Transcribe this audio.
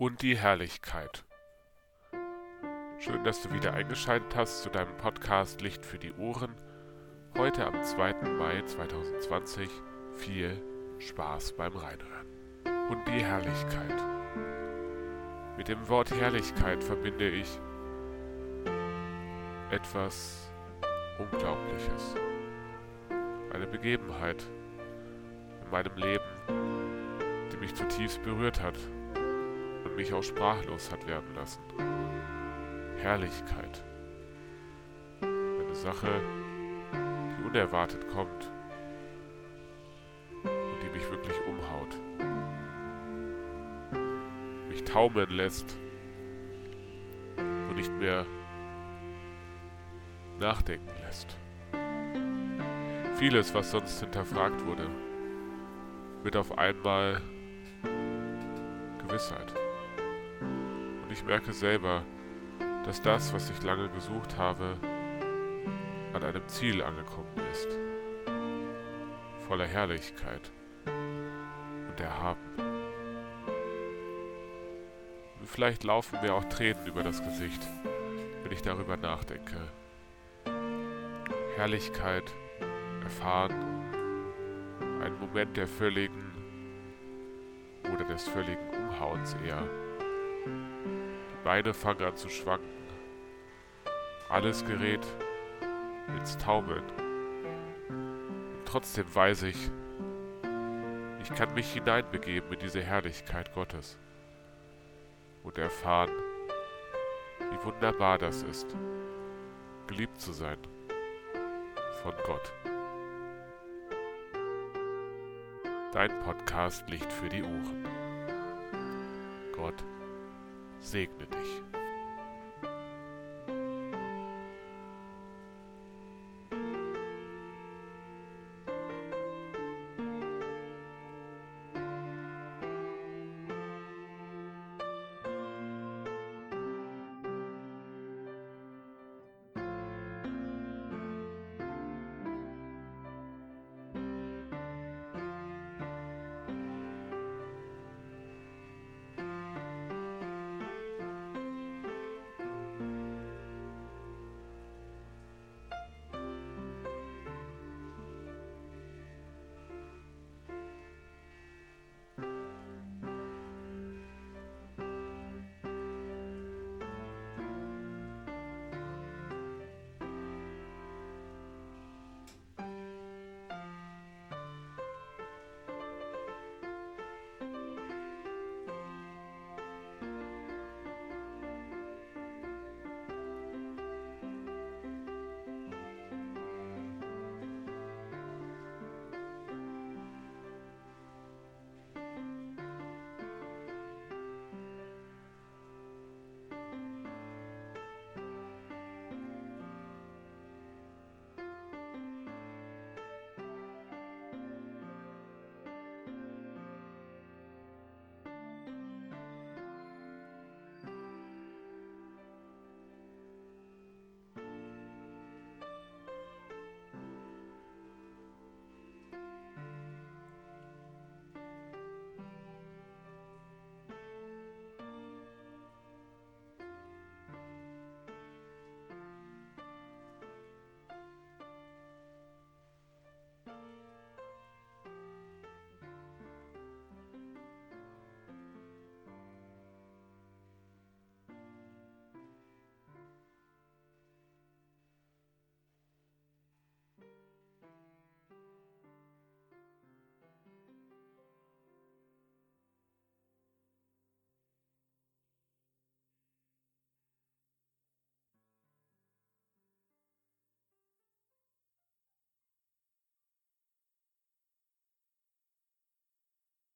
und die Herrlichkeit. Schön, dass du wieder eingeschaltet hast zu deinem Podcast Licht für die Ohren. Heute am 2. Mai 2020. Viel Spaß beim Reinhören. Und die Herrlichkeit. Mit dem Wort Herrlichkeit verbinde ich etwas Unglaubliches. Eine Begebenheit in meinem Leben, die mich zutiefst berührt hat und mich auch sprachlos hat werden lassen. Herrlichkeit. Eine Sache, die unerwartet kommt und die mich wirklich umhaut. Mich taumeln lässt und nicht mehr nachdenken lässt. Vieles, was sonst hinterfragt wurde, wird auf einmal Gewissheit. Und ich merke selber, dass das, was ich lange gesucht habe, an einem Ziel angekommen ist. Voller Herrlichkeit und Erhaben. Und vielleicht laufen mir auch Tränen über das Gesicht, wenn ich darüber nachdenke. Herrlichkeit erfahren, ein Moment der völligen oder des völligen Umhauens eher. Die Beine fangen an zu schwanken. Alles gerät ins Taumeln. Und trotzdem weiß ich, ich kann mich hineinbegeben in diese Herrlichkeit Gottes und erfahren, wie wunderbar das ist, geliebt zu sein von Gott. Dein Podcast Licht für die Ohren. Gott segne dich.